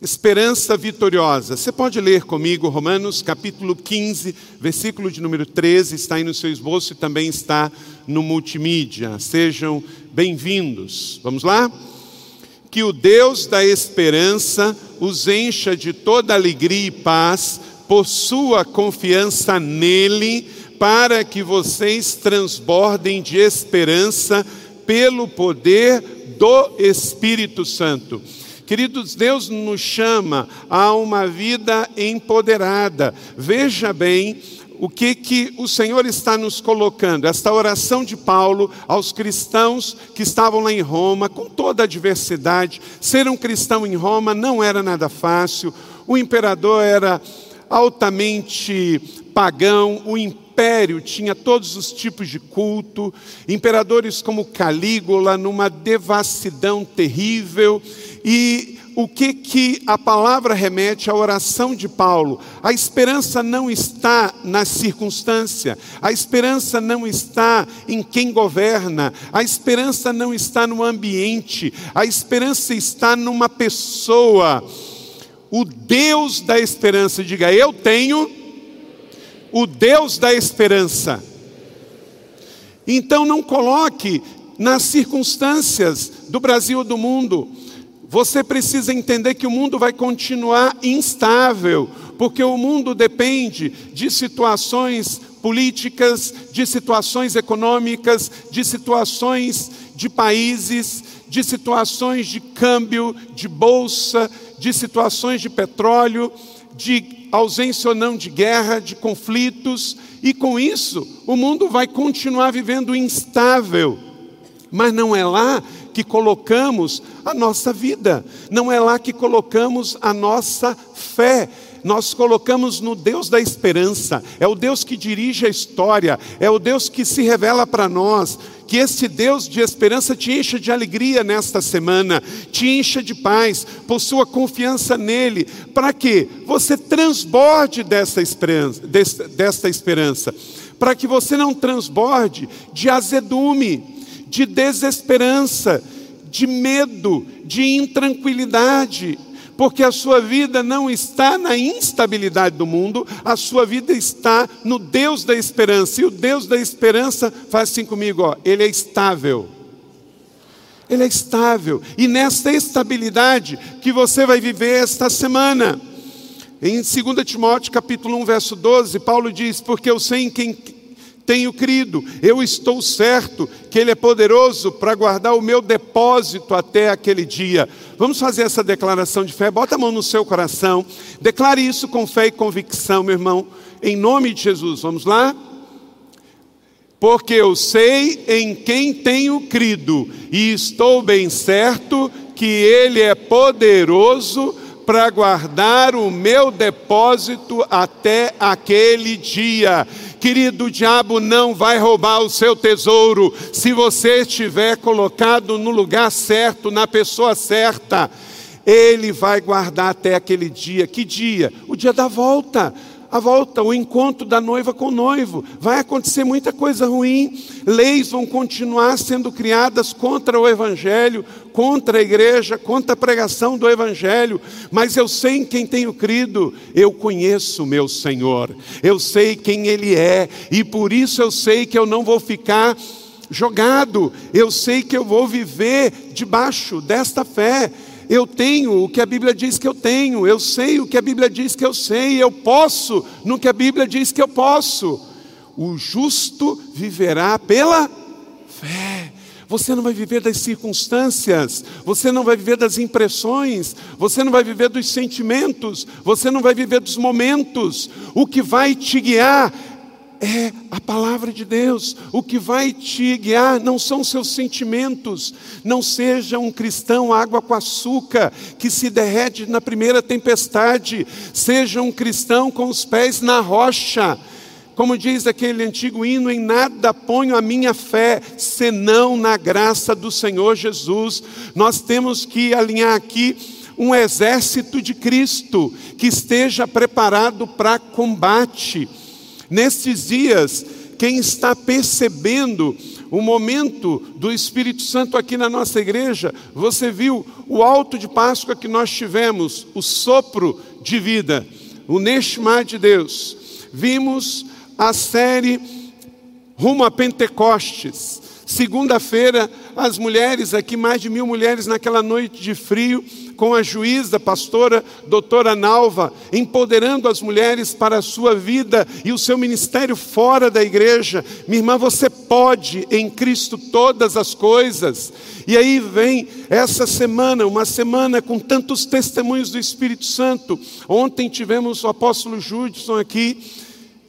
Esperança vitoriosa. Você pode ler comigo Romanos capítulo 15, versículo de número 13, está aí no seu esboço e também está no multimídia. Sejam bem-vindos. Vamos lá? Que o Deus da esperança os encha de toda alegria e paz por sua confiança nele, para que vocês transbordem de esperança pelo poder do Espírito Santo. Queridos, Deus nos chama a uma vida empoderada. Veja bem o que, que o Senhor está nos colocando. Esta oração de Paulo aos cristãos que estavam lá em Roma, com toda a diversidade. Ser um cristão em Roma não era nada fácil. O imperador era altamente pagão, o império tinha todos os tipos de culto, imperadores como Calígula, numa devassidão terrível, e o que, que a palavra remete à oração de Paulo? A esperança não está na circunstância, a esperança não está em quem governa, a esperança não está no ambiente, a esperança está numa pessoa. O Deus da esperança, diga, eu tenho o Deus da esperança. Então não coloque nas circunstâncias do Brasil ou do mundo. Você precisa entender que o mundo vai continuar instável, porque o mundo depende de situações políticas, de situações econômicas, de situações de países, de situações de câmbio, de bolsa, de situações de petróleo, de ausência ou não de guerra, de conflitos, e com isso o mundo vai continuar vivendo instável. Mas não é lá que colocamos a nossa vida, não é lá que colocamos a nossa fé. Nós colocamos no Deus da esperança, é o Deus que dirige a história, é o Deus que se revela para nós. Que esse Deus de esperança te encha de alegria nesta semana, te encha de paz, possua confiança nele, para que você transborde dessa esperança, desta esperança, para que você não transborde de azedume, de desesperança, de medo, de intranquilidade, porque a sua vida não está na instabilidade do mundo, a sua vida está no Deus da esperança. E o Deus da esperança faz assim comigo, ó, ele é estável. Ele é estável. E nesta estabilidade que você vai viver esta semana. Em 2 Timóteo capítulo 1, verso 12, Paulo diz: Porque eu sei em quem tenho crido, eu estou certo que Ele é poderoso para guardar o meu depósito até aquele dia. Vamos fazer essa declaração de fé, bota a mão no seu coração, declare isso com fé e convicção, meu irmão, em nome de Jesus. Vamos lá? Porque eu sei em quem tenho crido, e estou bem certo que Ele é poderoso para guardar o meu depósito até aquele dia. Querido, diabo não vai roubar o seu tesouro se você estiver colocado no lugar certo, na pessoa certa. Ele vai guardar até aquele dia. Que dia? O dia da volta a volta, o encontro da noiva com o noivo. Vai acontecer muita coisa ruim, leis vão continuar sendo criadas contra o Evangelho, contra a igreja, contra a pregação do Evangelho, mas eu sei em quem tenho crido, eu conheço o meu Senhor, eu sei quem Ele é, e por isso eu sei que eu não vou ficar jogado, eu sei que eu vou viver debaixo desta fé. Eu tenho o que a Bíblia diz que eu tenho, eu sei o que a Bíblia diz que eu sei, eu posso no que a Bíblia diz que eu posso. O justo viverá pela fé. Você não vai viver das circunstâncias, você não vai viver das impressões, você não vai viver dos sentimentos, você não vai viver dos momentos. O que vai te guiar é a palavra de Deus. O que vai te guiar não são seus sentimentos. Não seja um cristão água com açúcar que se derrete na primeira tempestade. Seja um cristão com os pés na rocha. Como diz aquele antigo hino, em nada ponho a minha fé, senão na graça do Senhor Jesus. Nós temos que alinhar aqui um exército de Cristo que esteja preparado para combate Nestes dias, quem está percebendo o momento do Espírito Santo aqui na nossa igreja, você viu o alto de Páscoa que nós tivemos, o sopro de vida, o Neshma de Deus. Vimos a série Rumo a Pentecostes. Segunda-feira, as mulheres, aqui mais de mil mulheres naquela noite de frio, com a juíza, pastora doutora Nalva, empoderando as mulheres para a sua vida e o seu ministério fora da igreja. Minha irmã, você pode em Cristo todas as coisas. E aí vem essa semana, uma semana com tantos testemunhos do Espírito Santo. Ontem tivemos o apóstolo Judson aqui,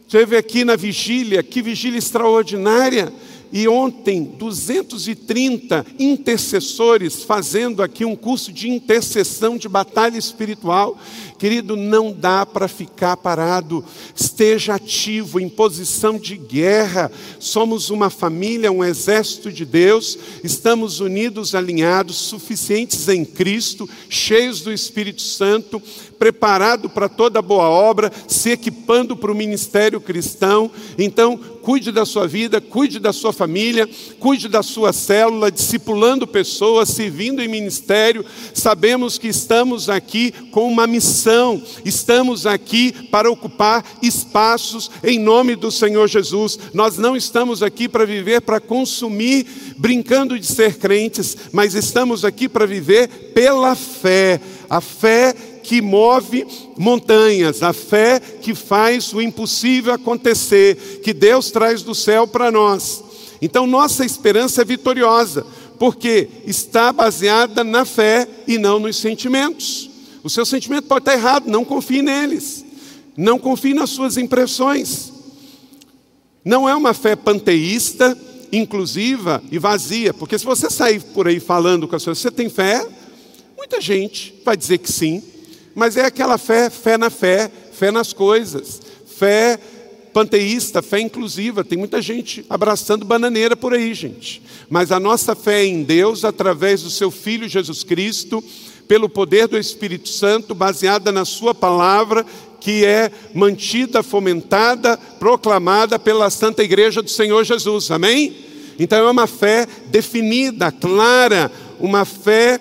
teve aqui na vigília, que vigília extraordinária. E ontem, 230 intercessores fazendo aqui um curso de intercessão de batalha espiritual. Querido, não dá para ficar parado. Esteja ativo, em posição de guerra. Somos uma família, um exército de Deus. Estamos unidos, alinhados, suficientes em Cristo, cheios do Espírito Santo, preparado para toda boa obra, se equipando para o ministério cristão. Então, cuide da sua vida, cuide da sua família, cuide da sua célula, discipulando pessoas, servindo em ministério. Sabemos que estamos aqui com uma missão, estamos aqui para ocupar espaços em nome do Senhor Jesus. Nós não estamos aqui para viver, para consumir, brincando de ser crentes, mas estamos aqui para viver pela fé. A fé que move montanhas, a fé que faz o impossível acontecer, que Deus traz do céu para nós. Então, nossa esperança é vitoriosa, porque está baseada na fé e não nos sentimentos. O seu sentimento pode estar errado, não confie neles, não confie nas suas impressões. Não é uma fé panteísta, inclusiva e vazia, porque se você sair por aí falando com as pessoas, você tem fé? Muita gente vai dizer que sim, mas é aquela fé, fé na fé, fé nas coisas, fé panteísta, fé inclusiva. Tem muita gente abraçando bananeira por aí, gente. Mas a nossa fé em Deus, através do seu Filho Jesus Cristo, pelo poder do Espírito Santo, baseada na Sua palavra, que é mantida, fomentada, proclamada pela Santa Igreja do Senhor Jesus. Amém? Então é uma fé definida, clara, uma fé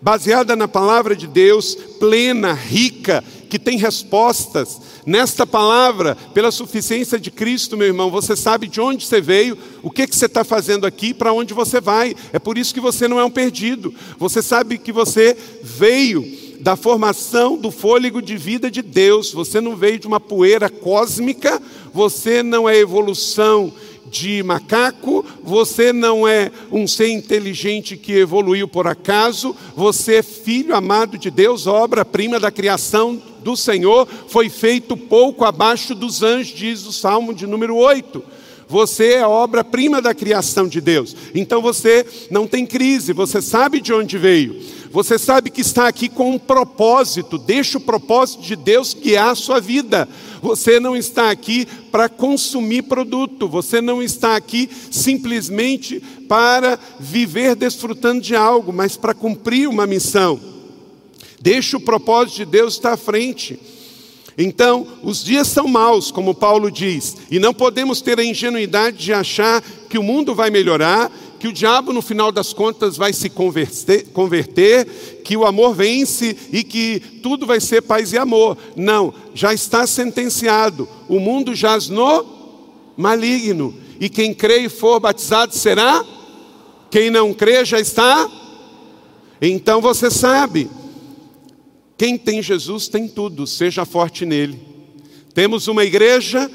baseada na palavra de Deus, plena, rica, que tem respostas. Nesta palavra, pela suficiência de Cristo, meu irmão, você sabe de onde você veio, o que, que você está fazendo aqui, para onde você vai. É por isso que você não é um perdido. Você sabe que você veio da formação do fôlego de vida de Deus. Você não veio de uma poeira cósmica, você não é evolução de macaco, você não é um ser inteligente que evoluiu por acaso, você é filho amado de Deus, obra-prima da criação do Senhor, foi feito pouco abaixo dos anjos, diz o Salmo de número 8. Você é obra-prima da criação de Deus. Então você não tem crise, você sabe de onde veio. Você sabe que está aqui com um propósito. Deixa o propósito de Deus guiar a sua vida. Você não está aqui para consumir produto, você não está aqui simplesmente para viver desfrutando de algo, mas para cumprir uma missão. Deixa o propósito de Deus estar à frente. Então, os dias são maus, como Paulo diz, e não podemos ter a ingenuidade de achar que o mundo vai melhorar, que o diabo, no final das contas, vai se converter, converter, que o amor vence e que tudo vai ser paz e amor. Não, já está sentenciado. O mundo jaz no maligno. E quem crê e for batizado será? Quem não crê já está? Então você sabe. Quem tem Jesus tem tudo, seja forte nele. Temos uma igreja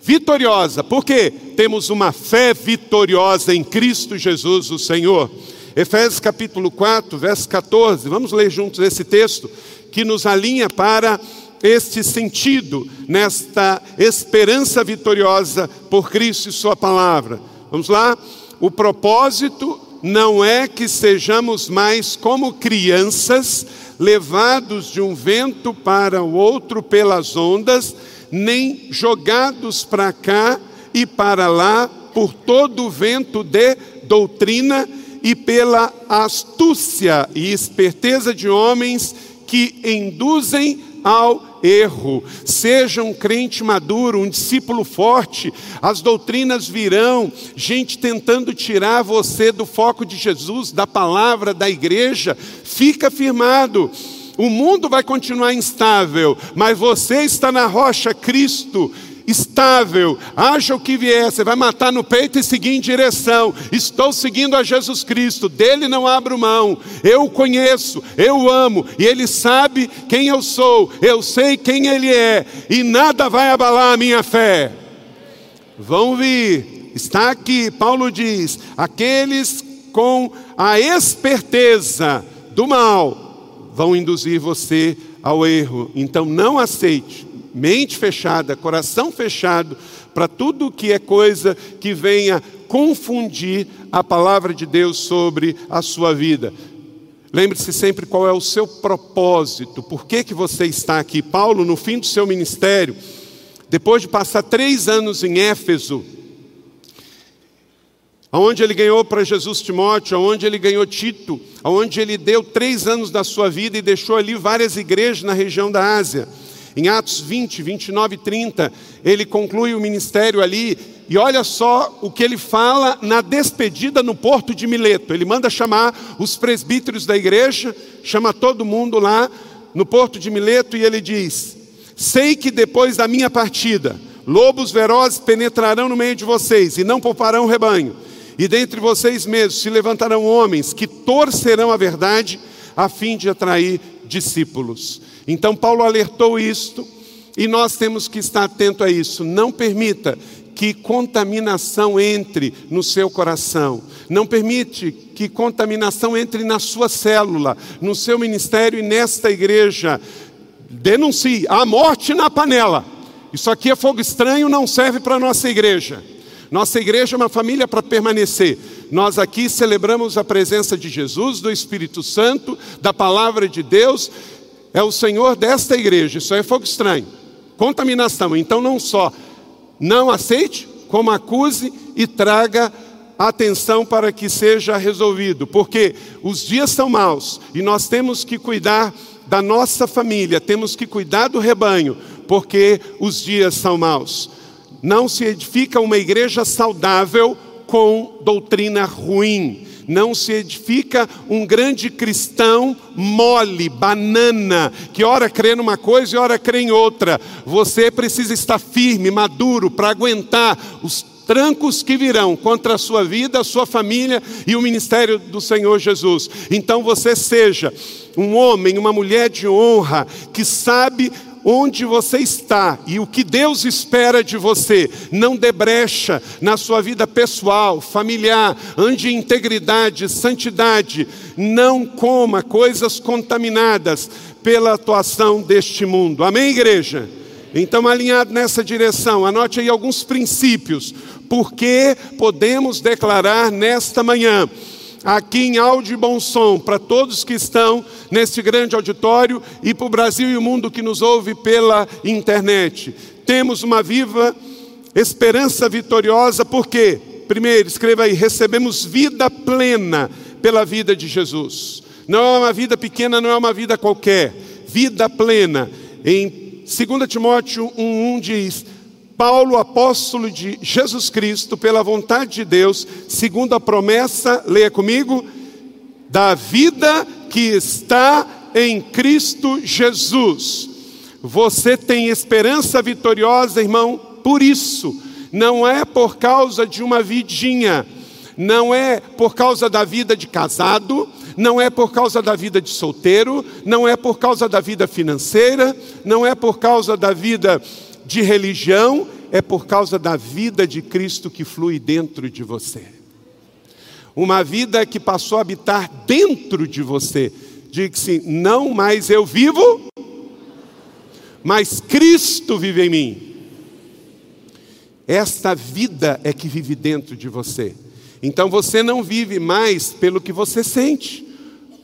vitoriosa. Por quê? Temos uma fé vitoriosa em Cristo Jesus, o Senhor. Efésios capítulo 4, verso 14. Vamos ler juntos esse texto que nos alinha para este sentido, nesta esperança vitoriosa por Cristo e Sua palavra. Vamos lá? O propósito não é que sejamos mais como crianças, levados de um vento para o outro pelas ondas, nem jogados para cá e para lá por todo o vento de doutrina e pela astúcia e esperteza de homens que induzem ao erro. Seja um crente maduro, um discípulo forte. As doutrinas virão, gente tentando tirar você do foco de Jesus, da palavra, da igreja. Fica firmado. O mundo vai continuar instável, mas você está na rocha Cristo estável, haja o que vier, você vai matar no peito e seguir em direção. Estou seguindo a Jesus Cristo, dele não abro mão. Eu o conheço, eu amo, e ele sabe quem eu sou, eu sei quem ele é, e nada vai abalar a minha fé. Vão vir, está aqui, Paulo diz: aqueles com a esperteza do mal vão induzir você ao erro. Então não aceite mente fechada, coração fechado para tudo que é coisa que venha confundir a palavra de Deus sobre a sua vida. Lembre-se sempre qual é o seu propósito, por que, que você está aqui. Paulo, no fim do seu ministério, depois de passar três anos em Éfeso, onde ele ganhou para Jesus Timóteo, onde ele ganhou Tito, onde ele deu três anos da sua vida e deixou ali várias igrejas na região da Ásia. Em Atos 20, 29 e 30, ele conclui o ministério ali, e olha só o que ele fala na despedida no porto de Mileto. Ele manda chamar os presbíteros da igreja, chama todo mundo lá no porto de Mileto, e ele diz: Sei que depois da minha partida, lobos ferozes penetrarão no meio de vocês e não pouparão o rebanho. E dentre vocês mesmos se levantarão homens que torcerão a verdade a fim de atrair discípulos. Então, Paulo alertou isto e nós temos que estar atento a isso. Não permita que contaminação entre no seu coração. Não permite que contaminação entre na sua célula, no seu ministério e nesta igreja. Denuncie a morte na panela. Isso aqui é fogo estranho, não serve para nossa igreja. Nossa igreja é uma família para permanecer. Nós aqui celebramos a presença de Jesus, do Espírito Santo, da palavra de Deus é o Senhor desta igreja. Isso é fogo estranho. Contaminação. Então, não só não aceite, como acuse e traga atenção para que seja resolvido, porque os dias são maus e nós temos que cuidar da nossa família, temos que cuidar do rebanho, porque os dias são maus. Não se edifica uma igreja saudável com doutrina ruim não se edifica um grande cristão mole, banana, que ora crê numa coisa e ora crê em outra. Você precisa estar firme, maduro, para aguentar os trancos que virão contra a sua vida, a sua família e o ministério do Senhor Jesus. Então você seja um homem, uma mulher de honra, que sabe onde você está e o que Deus espera de você. Não dê brecha na sua vida pessoal, familiar, ande em integridade, santidade. Não coma coisas contaminadas pela atuação deste mundo. Amém, igreja? Então, alinhado nessa direção, anote aí alguns princípios. Porque podemos declarar nesta manhã aqui em áudio e bom som, para todos que estão neste grande auditório e para o Brasil e o mundo que nos ouve pela internet. Temos uma viva esperança vitoriosa, porque, primeiro, escreva aí, recebemos vida plena pela vida de Jesus. Não é uma vida pequena, não é uma vida qualquer, vida plena. Em 2 Timóteo 1,1 diz: Paulo, apóstolo de Jesus Cristo, pela vontade de Deus, segundo a promessa, leia comigo, da vida que está em Cristo Jesus. Você tem esperança vitoriosa, irmão, por isso, não é por causa de uma vidinha, não é por causa da vida de casado, não é por causa da vida de solteiro, não é por causa da vida financeira, não é por causa da vida de religião, é por causa da vida de Cristo que flui dentro de você. Uma vida que passou a habitar dentro de você. Diga-se, não mais eu vivo, mas Cristo vive em mim. Esta vida é que vive dentro de você. Então você não vive mais pelo que você sente.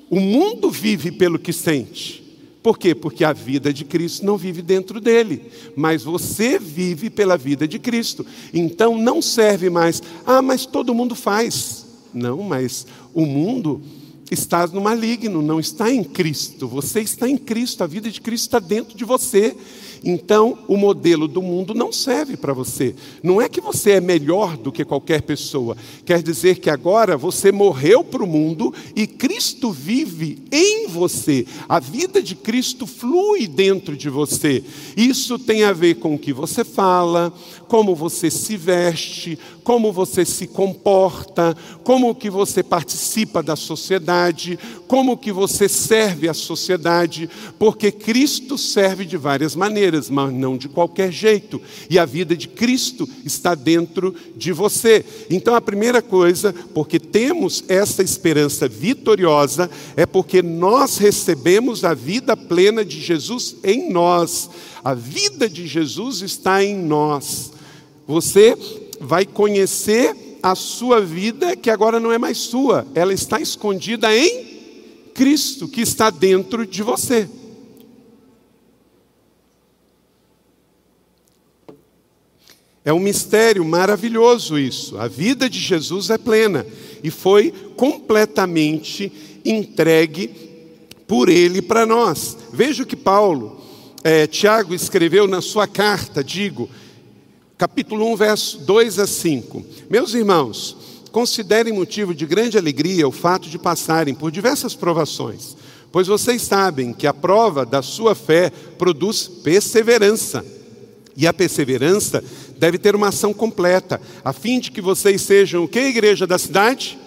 O mundo vive pelo que sente. Por quê? Porque a vida de Cristo não vive dentro dele, mas você vive pela vida de Cristo. Então não serve mais, ah, mas todo mundo faz. Não, mas o mundo estás no maligno, não está em Cristo. Você está em Cristo, a vida de Cristo está dentro de você. Então, o modelo do mundo não serve para você. Não é que você é melhor do que qualquer pessoa. Quer dizer que agora você morreu para o mundo e Cristo vive em você. A vida de Cristo flui dentro de você. Isso tem a ver com o que você fala, como você se veste, como você se comporta, como que você participa da sociedade, como que você serve à sociedade, porque Cristo serve de várias maneiras, mas não de qualquer jeito. E a vida de Cristo está dentro de você. Então a primeira coisa, porque temos essa esperança vitoriosa, é porque nós recebemos a vida plena de Jesus em nós. A vida de Jesus está em nós. Você vai conhecer a sua vida que agora não é mais sua, ela está escondida em Cristo que está dentro de você. É um mistério maravilhoso isso. A vida de Jesus é plena e foi completamente entregue por Ele para nós. Veja o que Paulo, é, Tiago escreveu na sua carta, digo, capítulo 1, verso 2 a 5. Meus irmãos, considerem motivo de grande alegria o fato de passarem por diversas provações, pois vocês sabem que a prova da sua fé produz perseverança. E a perseverança deve ter uma ação completa, a fim de que vocês sejam o que, igreja da cidade?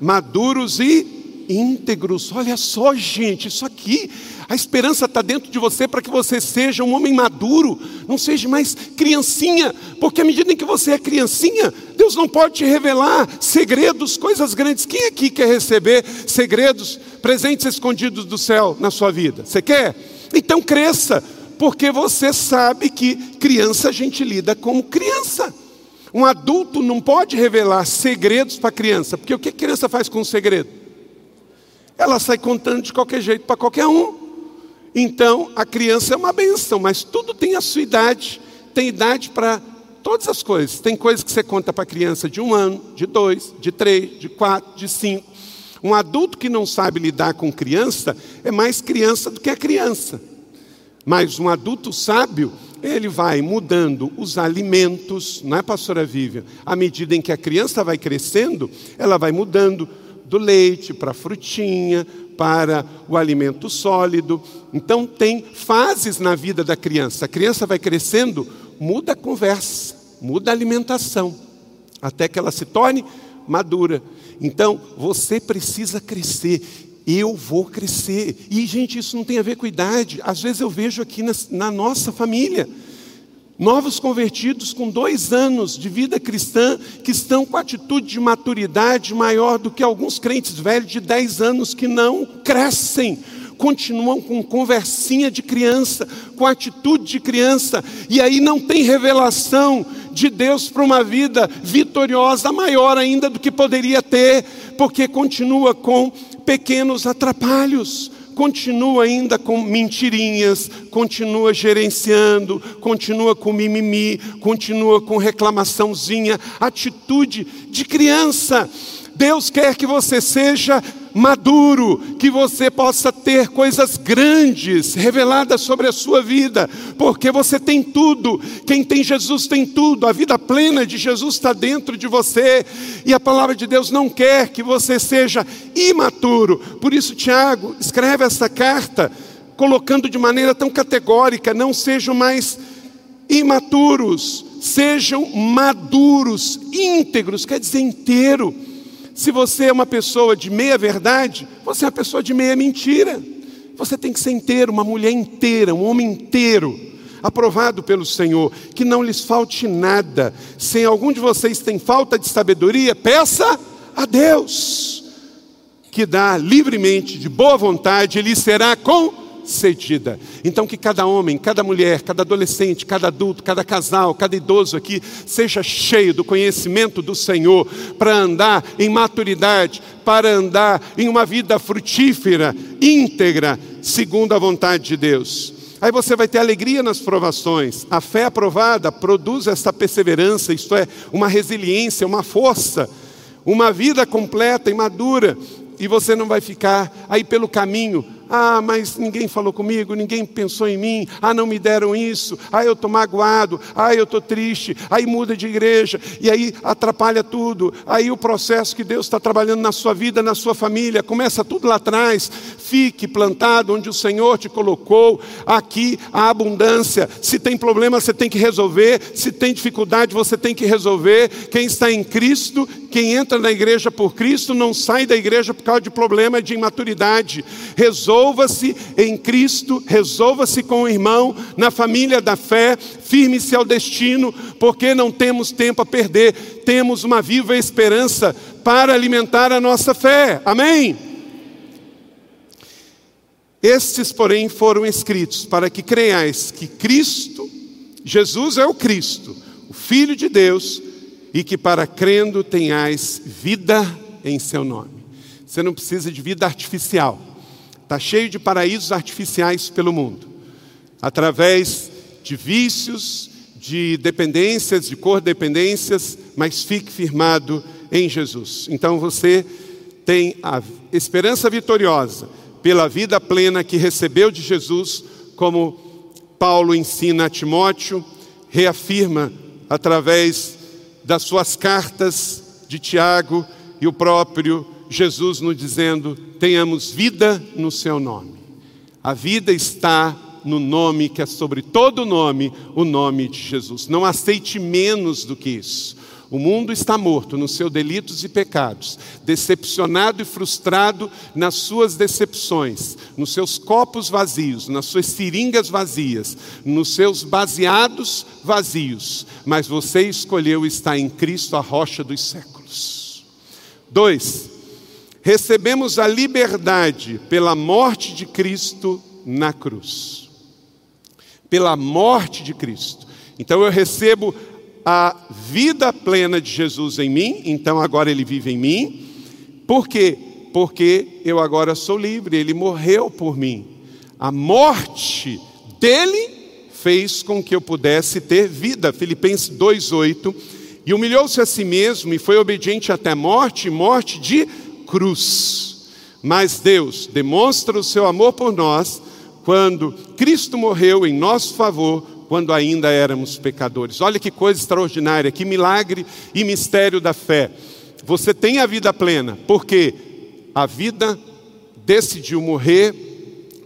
Maduros e íntegros. Olha só, gente, isso aqui a esperança está dentro de você para que você seja um homem maduro, não seja mais criancinha, porque à medida em que você é criancinha, Deus não pode te revelar segredos, coisas grandes. Quem aqui quer receber segredos, presentes escondidos do céu na sua vida? Você quer? Então cresça, porque você sabe que criança a gente lida como criança. Um adulto não pode revelar segredos para criança, porque o que a criança faz com o segredo? Ela sai contando de qualquer jeito para qualquer um. Então, a criança é uma benção, mas tudo tem a sua idade, tem idade para todas as coisas. Tem coisas que você conta para a criança de um ano, de dois, de três, de quatro, de cinco. Um adulto que não sabe lidar com criança é mais criança do que a criança. Mas um adulto sábio, ele vai mudando os alimentos, não é, pastora Vivian? À medida em que a criança vai crescendo, ela vai mudando do leite para a frutinha, para o alimento sólido. Então, tem fases na vida da criança. A criança vai crescendo, muda a conversa, muda a alimentação, até que ela se torne madura. Então, você precisa crescer. Eu vou crescer. E, gente, isso não tem a ver com idade. Às vezes eu vejo aqui na, na nossa família Novos convertidos com dois anos de vida cristã, que estão com atitude de maturidade maior do que alguns crentes velhos de dez anos que não crescem, continuam com conversinha de criança, com atitude de criança, e aí não tem revelação de Deus para uma vida vitoriosa maior ainda do que poderia ter, porque continua com pequenos atrapalhos continua ainda com mentirinhas, continua gerenciando, continua com mimimi, continua com reclamaçãozinha, atitude de criança. Deus quer que você seja maduro, que você possa ter coisas grandes reveladas sobre a sua vida, porque você tem tudo. Quem tem Jesus tem tudo. A vida plena de Jesus está dentro de você. E a palavra de Deus não quer que você seja imaturo. Por isso, Tiago escreve essa carta colocando de maneira tão categórica: não sejam mais imaturos, sejam maduros, íntegros, quer dizer inteiro. Se você é uma pessoa de meia verdade, você é uma pessoa de meia mentira. Você tem que ser inteiro, uma mulher inteira, um homem inteiro, aprovado pelo Senhor, que não lhes falte nada. Se algum de vocês tem falta de sabedoria, peça a Deus, que dá livremente, de boa vontade, Ele será com cedida. Então, que cada homem, cada mulher, cada adolescente, cada adulto, cada casal, cada idoso aqui seja cheio do conhecimento do Senhor para andar em maturidade, para andar em uma vida frutífera, íntegra, segundo a vontade de Deus. Aí você vai ter alegria nas provações. A fé aprovada produz essa perseverança, isto é, uma resiliência, uma força, uma vida completa e madura e você não vai ficar aí pelo caminho ah, mas ninguém falou comigo, ninguém pensou em mim. Ah, não me deram isso. Ah, eu estou magoado. Ah, eu estou triste. Aí muda de igreja. E aí atrapalha tudo. Aí o processo que Deus está trabalhando na sua vida, na sua família, começa tudo lá atrás. Fique plantado onde o Senhor te colocou. Aqui a abundância. Se tem problema, você tem que resolver. Se tem dificuldade, você tem que resolver. Quem está em Cristo, quem entra na igreja por Cristo, não sai da igreja por causa de problema de imaturidade. Resolve resolva-se em Cristo, resolva-se com o irmão, na família da fé, firme-se ao destino, porque não temos tempo a perder, temos uma viva esperança para alimentar a nossa fé. Amém? Estes, porém, foram escritos para que creiais que Cristo, Jesus é o Cristo, o Filho de Deus, e que para crendo tenhais vida em seu nome. Você não precisa de vida artificial. Está cheio de paraísos artificiais pelo mundo, através de vícios, de dependências, de cordependências, mas fique firmado em Jesus. Então você tem a esperança vitoriosa pela vida plena que recebeu de Jesus, como Paulo ensina a Timóteo, reafirma através das suas cartas de Tiago e o próprio Jesus nos dizendo: tenhamos vida no seu nome. A vida está no nome que é sobre todo nome, o nome de Jesus. Não aceite menos do que isso. O mundo está morto nos seus delitos e pecados, decepcionado e frustrado nas suas decepções, nos seus copos vazios, nas suas seringas vazias, nos seus baseados vazios. Mas você escolheu estar em Cristo, a rocha dos séculos. Dois, recebemos a liberdade pela morte de Cristo na cruz. Pela morte de Cristo. Então eu recebo a vida plena de Jesus em mim, então agora ele vive em mim. Por quê? Porque eu agora sou livre, ele morreu por mim. A morte dele fez com que eu pudesse ter vida. Filipenses 2:8. E humilhou-se a si mesmo e foi obediente até morte, morte de cruz. Mas Deus demonstra o seu amor por nós quando Cristo morreu em nosso favor, quando ainda éramos pecadores. Olha que coisa extraordinária, que milagre e mistério da fé. Você tem a vida plena, porque a vida decidiu morrer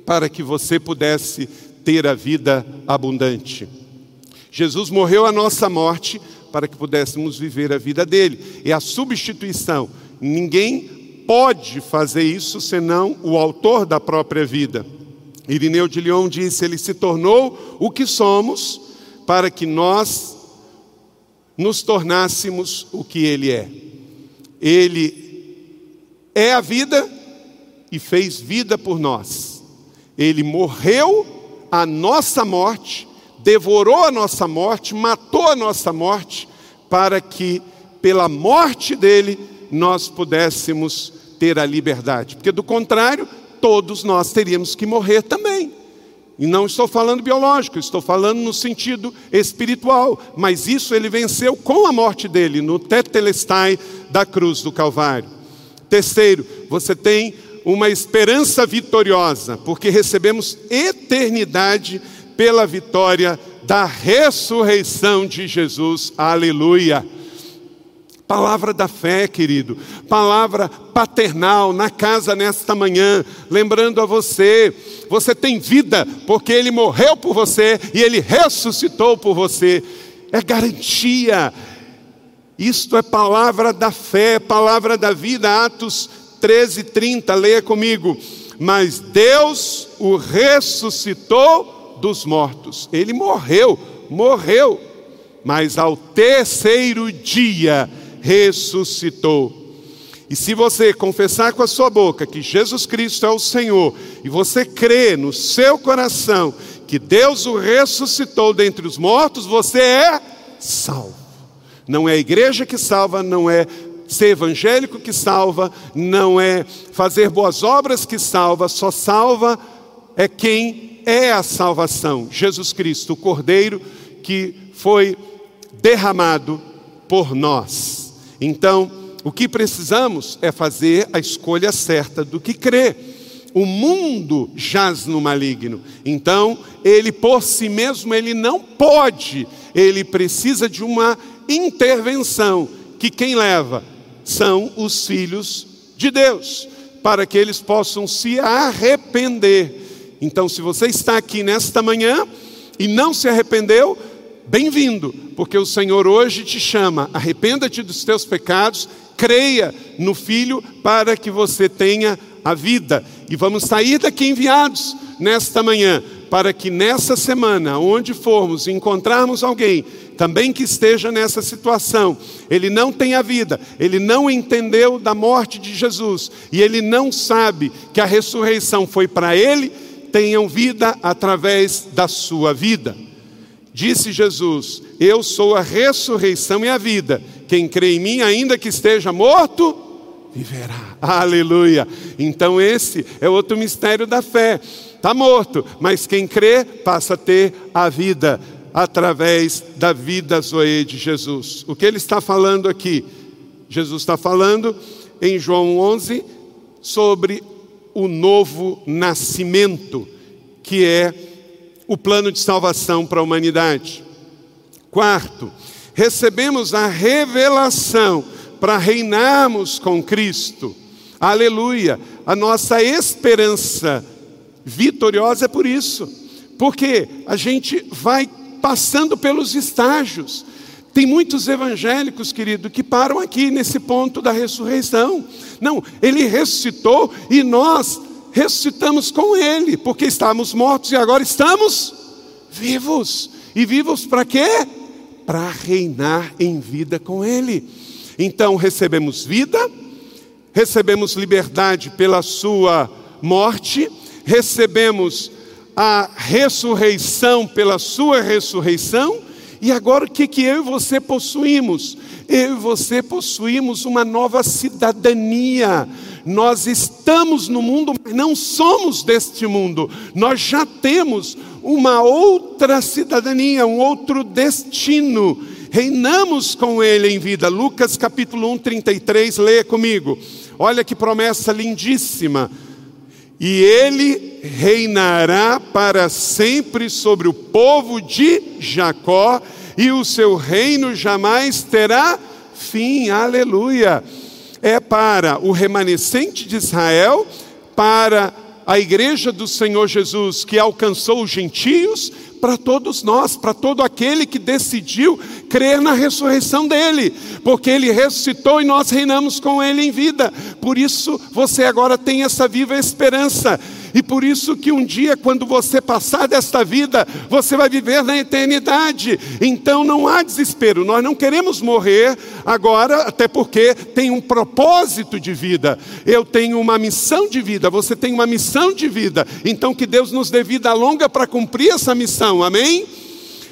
para que você pudesse ter a vida abundante. Jesus morreu a nossa morte para que pudéssemos viver a vida dele. É a substituição. Ninguém pode fazer isso senão o autor da própria vida. Irineu de Lyon disse: Ele se tornou o que somos para que nós nos tornássemos o que Ele é. Ele é a vida e fez vida por nós. Ele morreu a nossa morte, devorou a nossa morte, matou a nossa morte, para que pela morte dele nós pudéssemos ter a liberdade, porque do contrário, todos nós teríamos que morrer também. E não estou falando biológico, estou falando no sentido espiritual, mas isso ele venceu com a morte dele, no tetelestai da cruz do Calvário. Terceiro, você tem uma esperança vitoriosa, porque recebemos eternidade pela vitória da ressurreição de Jesus. Aleluia. Palavra da fé, querido. Palavra paternal na casa nesta manhã, lembrando a você, você tem vida porque ele morreu por você e ele ressuscitou por você. É garantia. Isto é palavra da fé, palavra da vida. Atos 13, 30, leia comigo. Mas Deus o ressuscitou dos mortos. Ele morreu, morreu. Mas ao terceiro dia, ressuscitou. E se você confessar com a sua boca que Jesus Cristo é o Senhor, e você crê no seu coração que Deus o ressuscitou dentre os mortos, você é salvo. Não é a igreja que salva, não é ser evangélico que salva, não é fazer boas obras que salva, só salva é quem é a salvação. Jesus Cristo, o Cordeiro que foi derramado por nós. Então, o que precisamos é fazer a escolha certa do que crer. O mundo jaz no maligno. Então, ele por si mesmo ele não pode, ele precisa de uma intervenção que quem leva são os filhos de Deus, para que eles possam se arrepender. Então, se você está aqui nesta manhã e não se arrependeu, bem-vindo, porque o Senhor hoje te chama, arrependa-te dos teus pecados, creia no Filho para que você tenha a vida. E vamos sair daqui enviados nesta manhã, para que nessa semana, onde formos, encontrarmos alguém também que esteja nessa situação, ele não tem a vida, ele não entendeu da morte de Jesus e ele não sabe que a ressurreição foi para ele, tenham vida através da sua vida. Disse Jesus: Eu sou a ressurreição e a vida. Quem crê em mim, ainda que esteja morto, viverá. Aleluia. Então, esse é outro mistério da fé. Está morto, mas quem crê passa a ter a vida através da vida Zoe de Jesus. O que ele está falando aqui? Jesus está falando em João 11 sobre o novo nascimento, que é o plano de salvação para a humanidade. Quarto, recebemos a revelação para reinarmos com Cristo. Aleluia! A nossa esperança vitoriosa é por isso, porque a gente vai passando pelos estágios. Tem muitos evangélicos, querido, que param aqui nesse ponto da ressurreição. Não, ele ressuscitou e nós ressuscitamos com Ele, porque estávamos mortos e agora estamos vivos. E vivos para quê? Para reinar em vida com Ele. Então recebemos vida, recebemos liberdade pela Sua morte, recebemos a ressurreição pela Sua ressurreição, e agora o que, que eu e você possuímos? Eu e você possuímos uma nova cidadania nós estamos no mundo, mas não somos deste mundo. Nós já temos uma outra cidadania, um outro destino. Reinamos com Ele em vida. Lucas capítulo 1, 33, leia comigo. Olha que promessa lindíssima. E ele reinará para sempre sobre o povo de Jacó, e o seu reino jamais terá fim. Aleluia é para o remanescente de Israel, para a igreja do Senhor Jesus que alcançou os gentios, para todos nós, para todo aquele que decidiu crer na ressurreição dele, porque ele ressuscitou e nós reinamos com ele em vida. Por isso você agora tem essa viva esperança e por isso que um dia, quando você passar desta vida, você vai viver na eternidade. Então não há desespero. Nós não queremos morrer agora, até porque tem um propósito de vida. Eu tenho uma missão de vida, você tem uma missão de vida. Então que Deus nos dê vida longa para cumprir essa missão. Amém?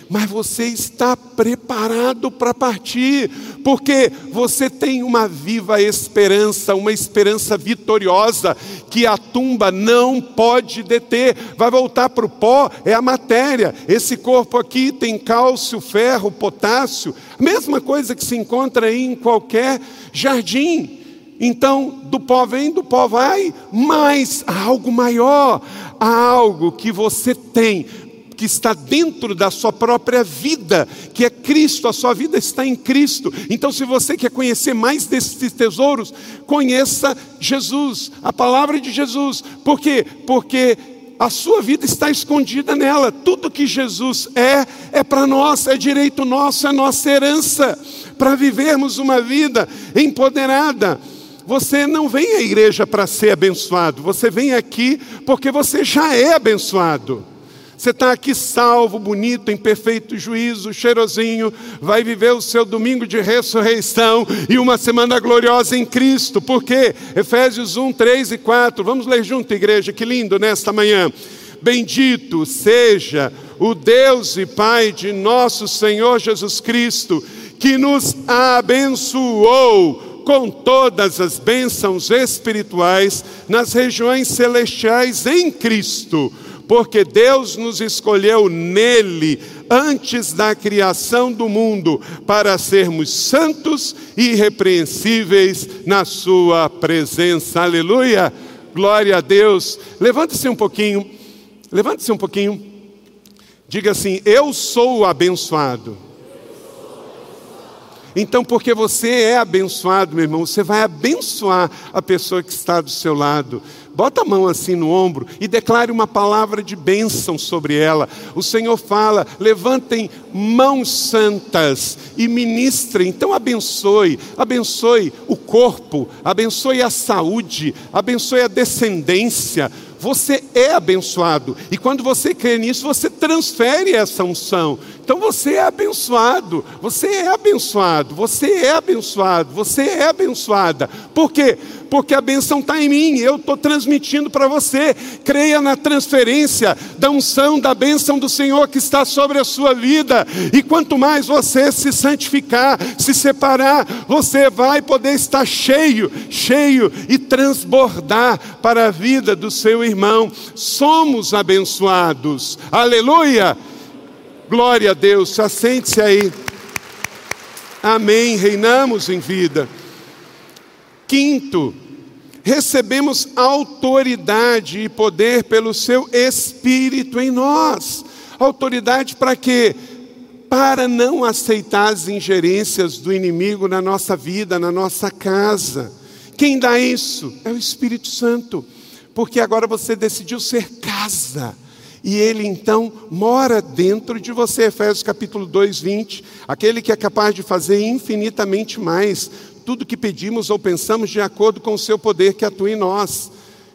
mas você está preparado para partir, porque você tem uma viva esperança, uma esperança vitoriosa, que a tumba não pode deter, vai voltar para o pó, é a matéria. Esse corpo aqui tem cálcio, ferro, potássio, mesma coisa que se encontra em qualquer jardim. Então, do pó vem, do pó vai, mas há algo maior, há algo que você tem que está dentro da sua própria vida, que é Cristo, a sua vida está em Cristo. Então, se você quer conhecer mais desses tesouros, conheça Jesus, a palavra de Jesus. Por quê? Porque a sua vida está escondida nela. Tudo que Jesus é, é para nós, é direito nosso, é nossa herança, para vivermos uma vida empoderada. Você não vem à igreja para ser abençoado, você vem aqui porque você já é abençoado. Você está aqui salvo, bonito, em perfeito juízo, cheirosinho, vai viver o seu domingo de ressurreição e uma semana gloriosa em Cristo. Por quê? Efésios 1, 3 e 4. Vamos ler junto, igreja, que lindo nesta manhã. Bendito seja o Deus e Pai de nosso Senhor Jesus Cristo, que nos abençoou com todas as bênçãos espirituais nas regiões celestiais em Cristo porque Deus nos escolheu nele antes da criação do mundo, para sermos santos e irrepreensíveis na Sua presença. Aleluia! Glória a Deus. Levante-se um pouquinho, levante-se um pouquinho. Diga assim: Eu sou abençoado. Então, porque você é abençoado, meu irmão, você vai abençoar a pessoa que está do seu lado. Bota a mão assim no ombro e declare uma palavra de bênção sobre ela. O Senhor fala: levantem mãos santas e ministrem. Então, abençoe, abençoe o corpo, abençoe a saúde, abençoe a descendência, você é abençoado. E quando você crê nisso, você transfere essa unção. Então você é abençoado, você é abençoado, você é abençoado, você é abençoada. Por quê? Porque a benção está em mim, eu estou transmitindo para você. Creia na transferência da unção, da bênção do Senhor que está sobre a sua vida. E quanto mais você se santificar, se separar, você vai poder estar cheio, cheio e transbordar para a vida do seu irmão. Somos abençoados. Aleluia! Glória a Deus, assente-se aí. Amém. Reinamos em vida. Quinto, recebemos autoridade e poder pelo seu Espírito em nós. Autoridade para quê? Para não aceitar as ingerências do inimigo na nossa vida, na nossa casa. Quem dá isso? É o Espírito Santo. Porque agora você decidiu ser casa e ele então mora dentro de você. Efésios capítulo 2, 20. Aquele que é capaz de fazer infinitamente mais, tudo que pedimos ou pensamos de acordo com o seu poder que atua em nós.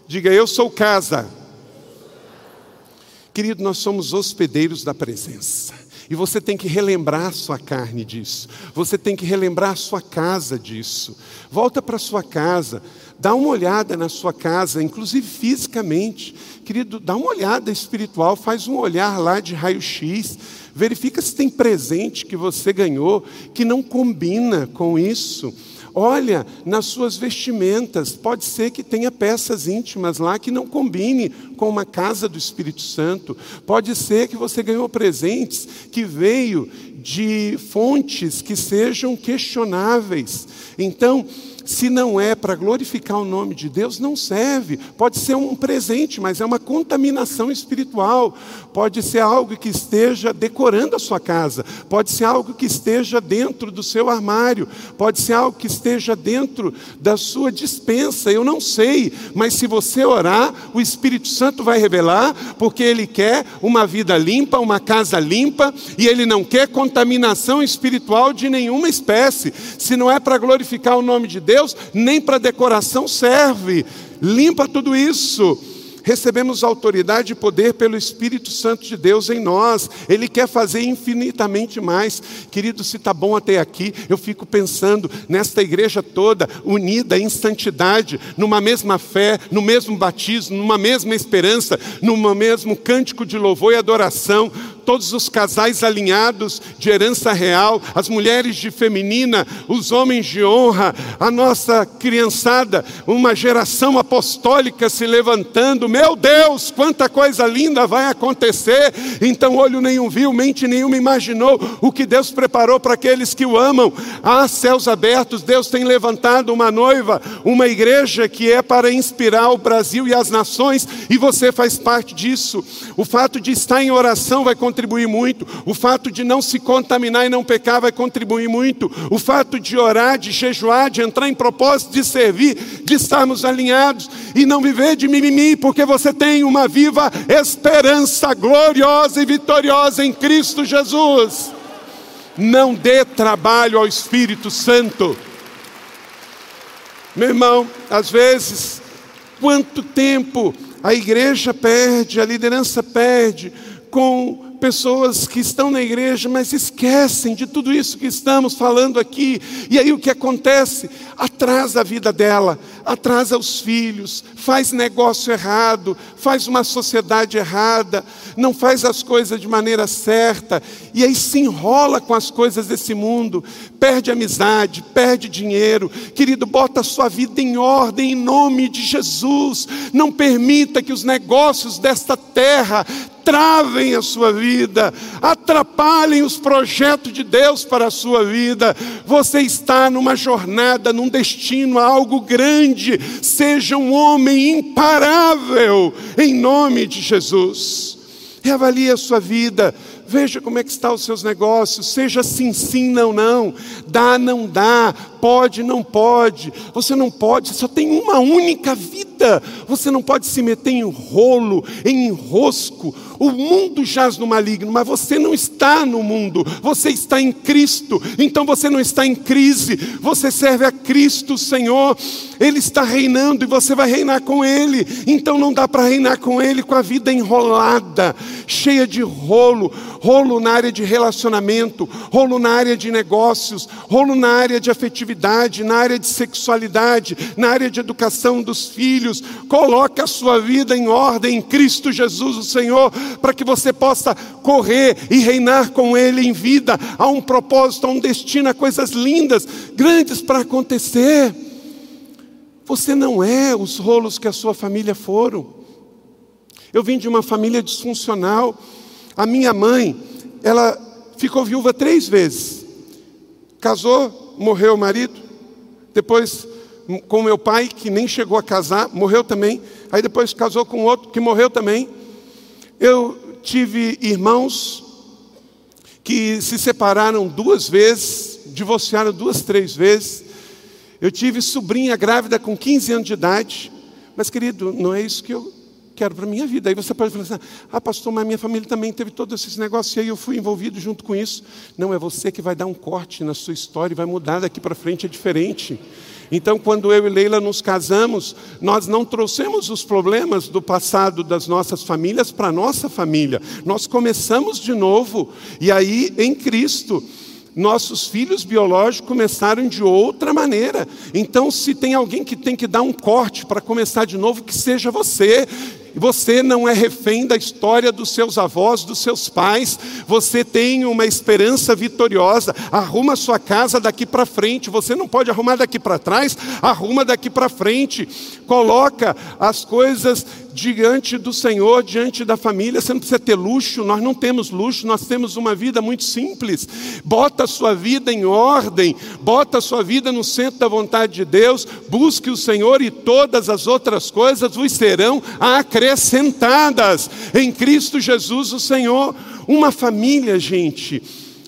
Diga, eu sou casa. Querido, nós somos hospedeiros da presença. E você tem que relembrar sua carne disso. Você tem que relembrar sua casa disso. Volta para sua casa. Dá uma olhada na sua casa, inclusive fisicamente. Querido, dá uma olhada espiritual, faz um olhar lá de raio-x, verifica se tem presente que você ganhou que não combina com isso. Olha nas suas vestimentas, pode ser que tenha peças íntimas lá que não combine com uma casa do Espírito Santo. Pode ser que você ganhou presentes que veio de fontes que sejam questionáveis. Então, se não é para glorificar o nome de Deus, não serve. Pode ser um presente, mas é uma contaminação espiritual. Pode ser algo que esteja decorando a sua casa. Pode ser algo que esteja dentro do seu armário. Pode ser algo que esteja dentro da sua dispensa. Eu não sei, mas se você orar, o Espírito Santo vai revelar, porque ele quer uma vida limpa, uma casa limpa, e ele não quer contaminação espiritual de nenhuma espécie. Se não é para glorificar o nome de Deus, Deus, nem para decoração serve. Limpa tudo isso recebemos autoridade e poder pelo Espírito Santo de Deus em nós. Ele quer fazer infinitamente mais. Querido, se está bom até aqui, eu fico pensando nesta igreja toda, unida em santidade, numa mesma fé, no mesmo batismo, numa mesma esperança, num mesmo cântico de louvor e adoração. Todos os casais alinhados de herança real, as mulheres de feminina, os homens de honra, a nossa criançada, uma geração apostólica se levantando, meu Deus, quanta coisa linda vai acontecer. Então, olho nenhum viu, mente nenhuma imaginou o que Deus preparou para aqueles que o amam. Há céus abertos, Deus tem levantado uma noiva, uma igreja que é para inspirar o Brasil e as nações, e você faz parte disso. O fato de estar em oração vai muito, o fato de não se contaminar e não pecar vai contribuir muito, o fato de orar, de jejuar, de entrar em propósito, de servir, de estarmos alinhados e não viver de mimimi, porque você tem uma viva esperança gloriosa e vitoriosa em Cristo Jesus. Não dê trabalho ao Espírito Santo. Meu irmão, às vezes, quanto tempo a igreja perde, a liderança perde com pessoas que estão na igreja, mas esquecem de tudo isso que estamos falando aqui. E aí o que acontece? Atrasa a vida dela, atrasa os filhos, faz negócio errado, faz uma sociedade errada, não faz as coisas de maneira certa, e aí se enrola com as coisas desse mundo, perde amizade, perde dinheiro. Querido, bota a sua vida em ordem em nome de Jesus. Não permita que os negócios desta terra travem a sua vida atrapalhem os projetos de Deus para a sua vida. Você está numa jornada, num destino, algo grande. Seja um homem imparável, em nome de Jesus. Reavalie a sua vida Veja como é que estão os seus negócios, seja sim, sim, não, não, dá, não dá, pode, não pode. Você não pode, só tem uma única vida. Você não pode se meter em rolo, em enrosco. O mundo jaz no maligno, mas você não está no mundo, você está em Cristo. Então você não está em crise, você serve a Cristo, Senhor. Ele está reinando e você vai reinar com Ele. Então não dá para reinar com Ele com a vida enrolada, cheia de rolo rolo na área de relacionamento, rolo na área de negócios, rolo na área de afetividade, na área de sexualidade, na área de educação dos filhos. Coloque a sua vida em ordem em Cristo Jesus, o Senhor, para que você possa correr e reinar com Ele em vida. Há um propósito, há um destino, há coisas lindas, grandes para acontecer. Você não é os rolos que a sua família foram. Eu vim de uma família disfuncional. A minha mãe, ela ficou viúva três vezes. Casou, morreu o marido. Depois, com meu pai, que nem chegou a casar, morreu também. Aí depois casou com outro, que morreu também. Eu tive irmãos que se separaram duas vezes, divorciaram duas, três vezes. Eu tive sobrinha grávida com 15 anos de idade. Mas, querido, não é isso que eu quero para a minha vida. Aí você pode falar assim: ah, pastor, mas minha família também teve todos esses negócios e aí eu fui envolvido junto com isso. Não, é você que vai dar um corte na sua história e vai mudar daqui para frente, é diferente. Então, quando eu e Leila nos casamos, nós não trouxemos os problemas do passado das nossas famílias para a nossa família. Nós começamos de novo, e aí em Cristo. Nossos filhos biológicos começaram de outra maneira. Então, se tem alguém que tem que dar um corte para começar de novo, que seja você. Você não é refém da história dos seus avós, dos seus pais. Você tem uma esperança vitoriosa. Arruma sua casa daqui para frente. Você não pode arrumar daqui para trás. Arruma daqui para frente. Coloca as coisas diante do Senhor, diante da família. Você não precisa ter luxo, nós não temos luxo, nós temos uma vida muito simples. Bota a sua vida em ordem, bota a sua vida no centro da vontade de Deus, busque o Senhor e todas as outras coisas vos serão acrescentadas em Cristo Jesus, o Senhor. Uma família, gente,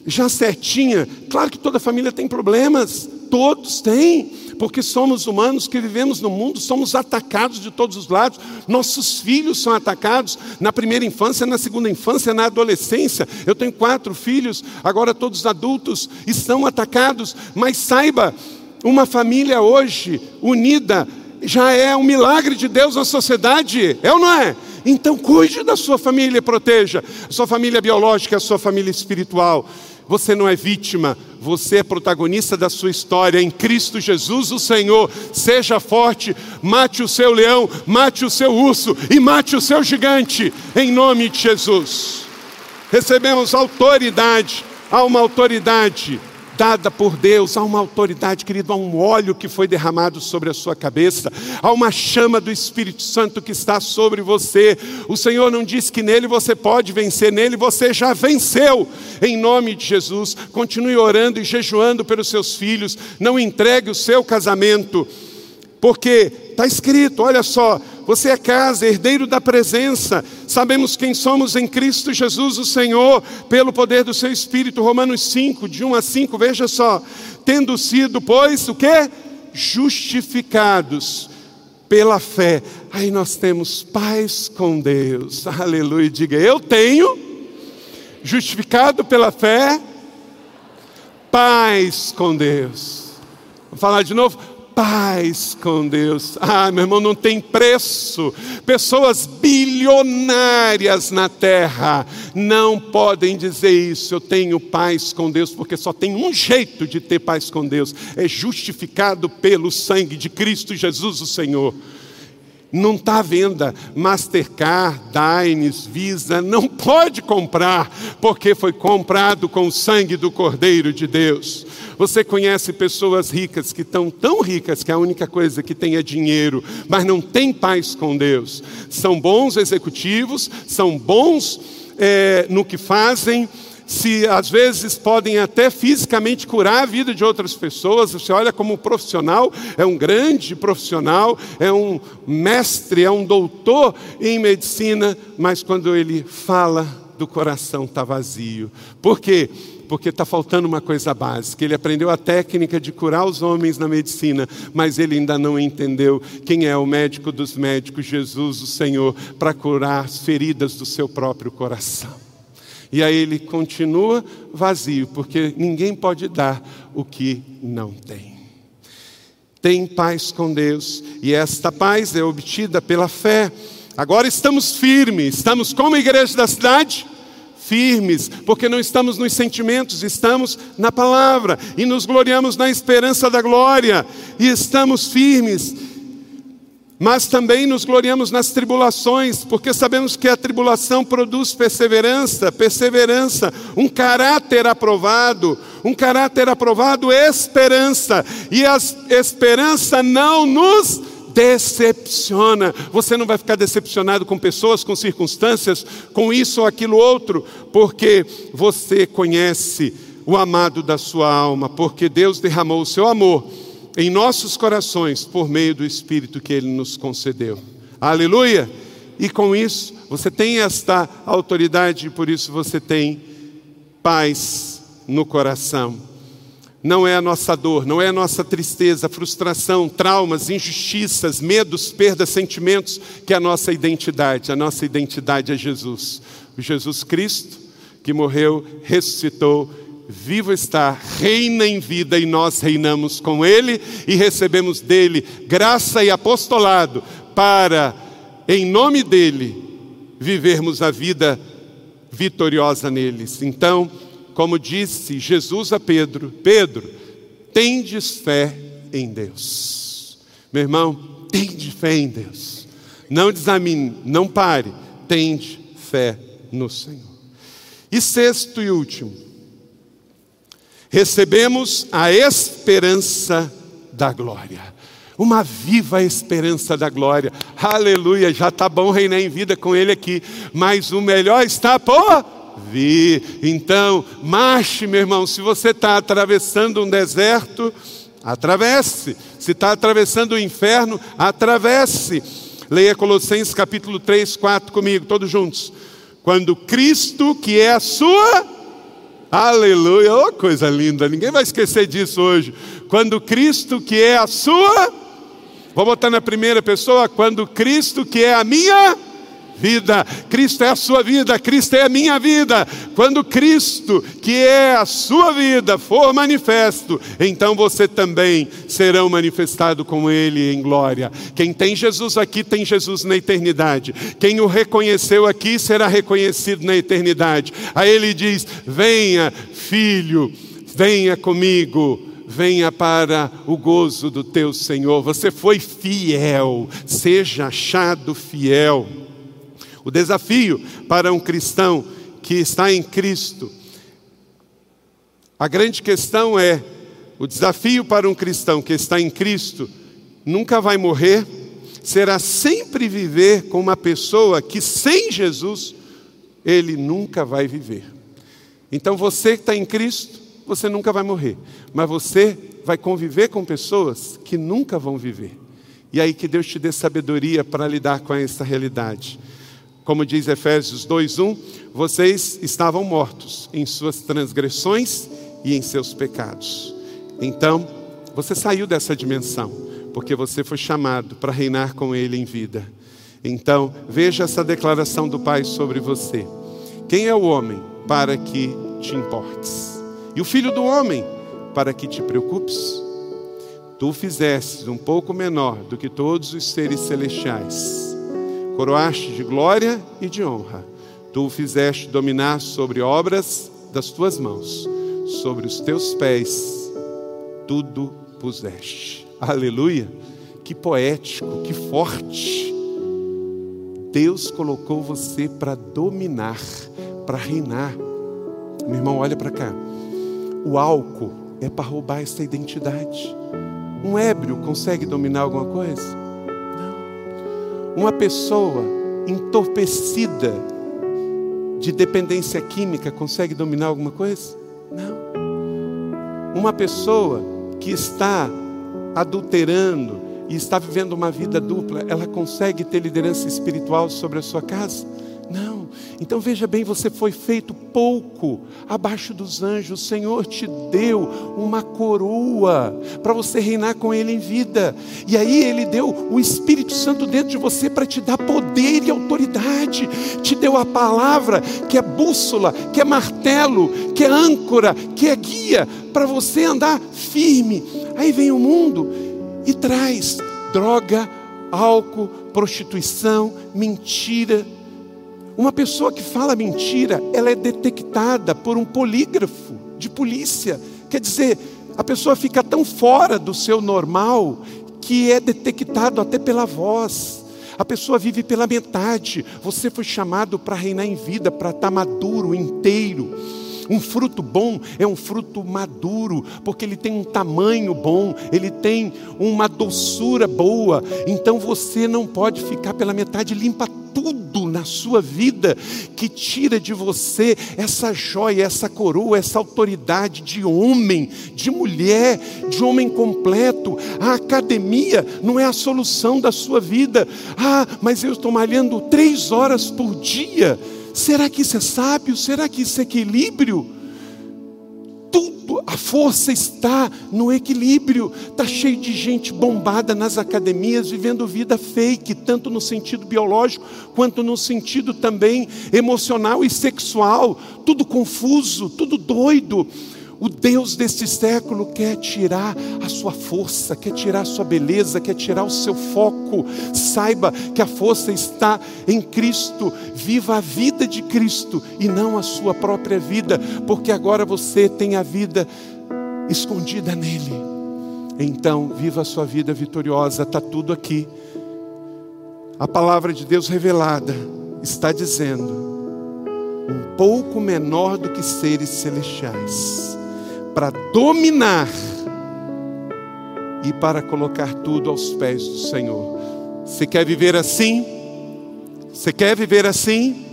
já certinha, claro que toda família tem problemas, todos têm porque somos humanos que vivemos no mundo, somos atacados de todos os lados. Nossos filhos são atacados na primeira infância, na segunda infância, na adolescência. Eu tenho quatro filhos, agora todos adultos estão atacados. Mas saiba, uma família hoje unida já é um milagre de Deus na sociedade, é ou não é? Então cuide da sua família proteja sua família biológica, a sua família espiritual. Você não é vítima, você é protagonista da sua história em Cristo Jesus, o Senhor. Seja forte, mate o seu leão, mate o seu urso e mate o seu gigante, em nome de Jesus. Recebemos autoridade, há uma autoridade dada por Deus, há uma autoridade, querido, há um óleo que foi derramado sobre a sua cabeça, há uma chama do Espírito Santo que está sobre você. O Senhor não disse que nele você pode vencer, nele você já venceu, em nome de Jesus. Continue orando e jejuando pelos seus filhos, não entregue o seu casamento, porque está escrito, olha só, você é casa, herdeiro da presença. Sabemos quem somos em Cristo Jesus, o Senhor, pelo poder do seu Espírito. Romanos 5, de 1 a 5, veja só. Tendo sido, pois, o que? Justificados pela fé. Aí nós temos paz com Deus. Aleluia. Diga, eu tenho, justificado pela fé, paz com Deus. Vou falar de novo paz com Deus. Ah, meu irmão, não tem preço. Pessoas bilionárias na terra não podem dizer isso. Eu tenho paz com Deus, porque só tem um jeito de ter paz com Deus: é justificado pelo sangue de Cristo Jesus, o Senhor. Não está à venda. Mastercard, Dines, Visa, não pode comprar, porque foi comprado com o sangue do Cordeiro de Deus. Você conhece pessoas ricas que estão tão ricas que a única coisa que tem é dinheiro, mas não tem paz com Deus. São bons executivos, são bons é, no que fazem, se às vezes podem até fisicamente curar a vida de outras pessoas. Você olha como profissional, é um grande profissional, é um mestre, é um doutor em medicina, mas quando ele fala, do coração está vazio. Por quê? Porque está faltando uma coisa básica. Ele aprendeu a técnica de curar os homens na medicina, mas ele ainda não entendeu quem é o médico dos médicos, Jesus, o Senhor, para curar as feridas do seu próprio coração. E aí ele continua vazio, porque ninguém pode dar o que não tem. Tem paz com Deus, e esta paz é obtida pela fé. Agora estamos firmes, estamos como igreja da cidade? Firmes, porque não estamos nos sentimentos, estamos na palavra e nos gloriamos na esperança da glória, e estamos firmes mas também nos gloriamos nas tribulações, porque sabemos que a tribulação produz perseverança, perseverança, um caráter aprovado, um caráter aprovado, esperança, e a esperança não nos decepciona. Você não vai ficar decepcionado com pessoas, com circunstâncias, com isso ou aquilo outro, porque você conhece o amado da sua alma, porque Deus derramou o seu amor em nossos corações por meio do Espírito que Ele nos concedeu. Aleluia! E com isso, você tem esta autoridade e por isso você tem paz no coração. Não é a nossa dor, não é a nossa tristeza, frustração, traumas, injustiças, medos, perdas, sentimentos que é a nossa identidade. A nossa identidade é Jesus. Jesus Cristo que morreu, ressuscitou vivo está, reina em vida e nós reinamos com Ele e recebemos dele graça e apostolado para, em nome dele, vivermos a vida vitoriosa neles. Então, como disse Jesus a Pedro: Pedro, tendes fé em Deus. Meu irmão, tende fé em Deus. Não desamine, não pare, tende fé no Senhor. E sexto e último, recebemos a esperança da glória. Uma viva esperança da glória. Aleluia, já está bom reinar em vida com Ele aqui, mas o melhor está por vir. Então, marche, meu irmão. Se você está atravessando um deserto, atravesse. Se está atravessando o inferno, atravesse. Leia Colossenses capítulo 3, 4 comigo, todos juntos. Quando Cristo, que é a sua Aleluia, oh, coisa linda, ninguém vai esquecer disso hoje. Quando Cristo, que é a sua, vou botar na primeira pessoa, quando Cristo, que é a minha vida. Cristo é a sua vida, Cristo é a minha vida. Quando Cristo, que é a sua vida, for manifesto, então você também serão manifestado com Ele em glória. Quem tem Jesus aqui, tem Jesus na eternidade. Quem o reconheceu aqui, será reconhecido na eternidade. Aí ele diz: Venha, filho, venha comigo venha para o gozo do teu Senhor. Você foi fiel, seja achado fiel. O desafio para um cristão que está em Cristo, a grande questão é: o desafio para um cristão que está em Cristo nunca vai morrer, será sempre viver com uma pessoa que sem Jesus ele nunca vai viver. Então você que está em Cristo, você nunca vai morrer, mas você vai conviver com pessoas que nunca vão viver. E aí que Deus te dê sabedoria para lidar com essa realidade. Como diz Efésios 2:1, vocês estavam mortos em suas transgressões e em seus pecados. Então, você saiu dessa dimensão, porque você foi chamado para reinar com ele em vida. Então, veja essa declaração do Pai sobre você. Quem é o homem para que te importes? E o filho do homem para que te preocupes? Tu fizestes um pouco menor do que todos os seres celestiais coroaste de glória e de honra. Tu o fizeste dominar sobre obras das tuas mãos, sobre os teus pés, tudo puseste. Aleluia! Que poético, que forte. Deus colocou você para dominar, para reinar. Meu irmão, olha para cá. O álcool é para roubar essa identidade. Um ébrio consegue dominar alguma coisa? Uma pessoa entorpecida de dependência química consegue dominar alguma coisa? Não. Uma pessoa que está adulterando e está vivendo uma vida dupla, ela consegue ter liderança espiritual sobre a sua casa? Não. Então veja bem, você foi feito pouco abaixo dos anjos. O Senhor te deu uma coroa para você reinar com Ele em vida. E aí Ele deu o Espírito Santo dentro de você para te dar poder e autoridade. Te deu a palavra que é bússola, que é martelo, que é âncora, que é guia para você andar firme. Aí vem o mundo e traz droga, álcool, prostituição, mentira uma pessoa que fala mentira, ela é detectada por um polígrafo de polícia. Quer dizer, a pessoa fica tão fora do seu normal que é detectado até pela voz. A pessoa vive pela metade. Você foi chamado para reinar em vida, para estar maduro, inteiro. Um fruto bom é um fruto maduro, porque ele tem um tamanho bom, ele tem uma doçura boa. Então você não pode ficar pela metade, limpa tudo na sua vida que tira de você essa joia, essa coroa, essa autoridade de homem, de mulher, de homem completo. A academia não é a solução da sua vida. Ah, mas eu estou malhando três horas por dia. Será que isso é sábio? Será que isso é equilíbrio? Tudo, a força está no equilíbrio. Está cheio de gente bombada nas academias, vivendo vida fake, tanto no sentido biológico, quanto no sentido também emocional e sexual. Tudo confuso, tudo doido. O Deus deste século quer tirar a sua força, quer tirar a sua beleza, quer tirar o seu foco. Saiba que a força está em Cristo. Viva a vida de Cristo e não a sua própria vida, porque agora você tem a vida escondida nele. Então, viva a sua vida vitoriosa, está tudo aqui. A palavra de Deus revelada está dizendo: um pouco menor do que seres celestiais para dominar e para colocar tudo aos pés do Senhor. Você quer viver assim? Você quer viver assim?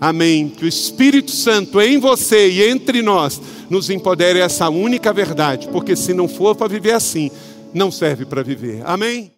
Amém. Que o Espírito Santo em você e entre nós nos empodere essa única verdade, porque se não for para viver assim, não serve para viver. Amém.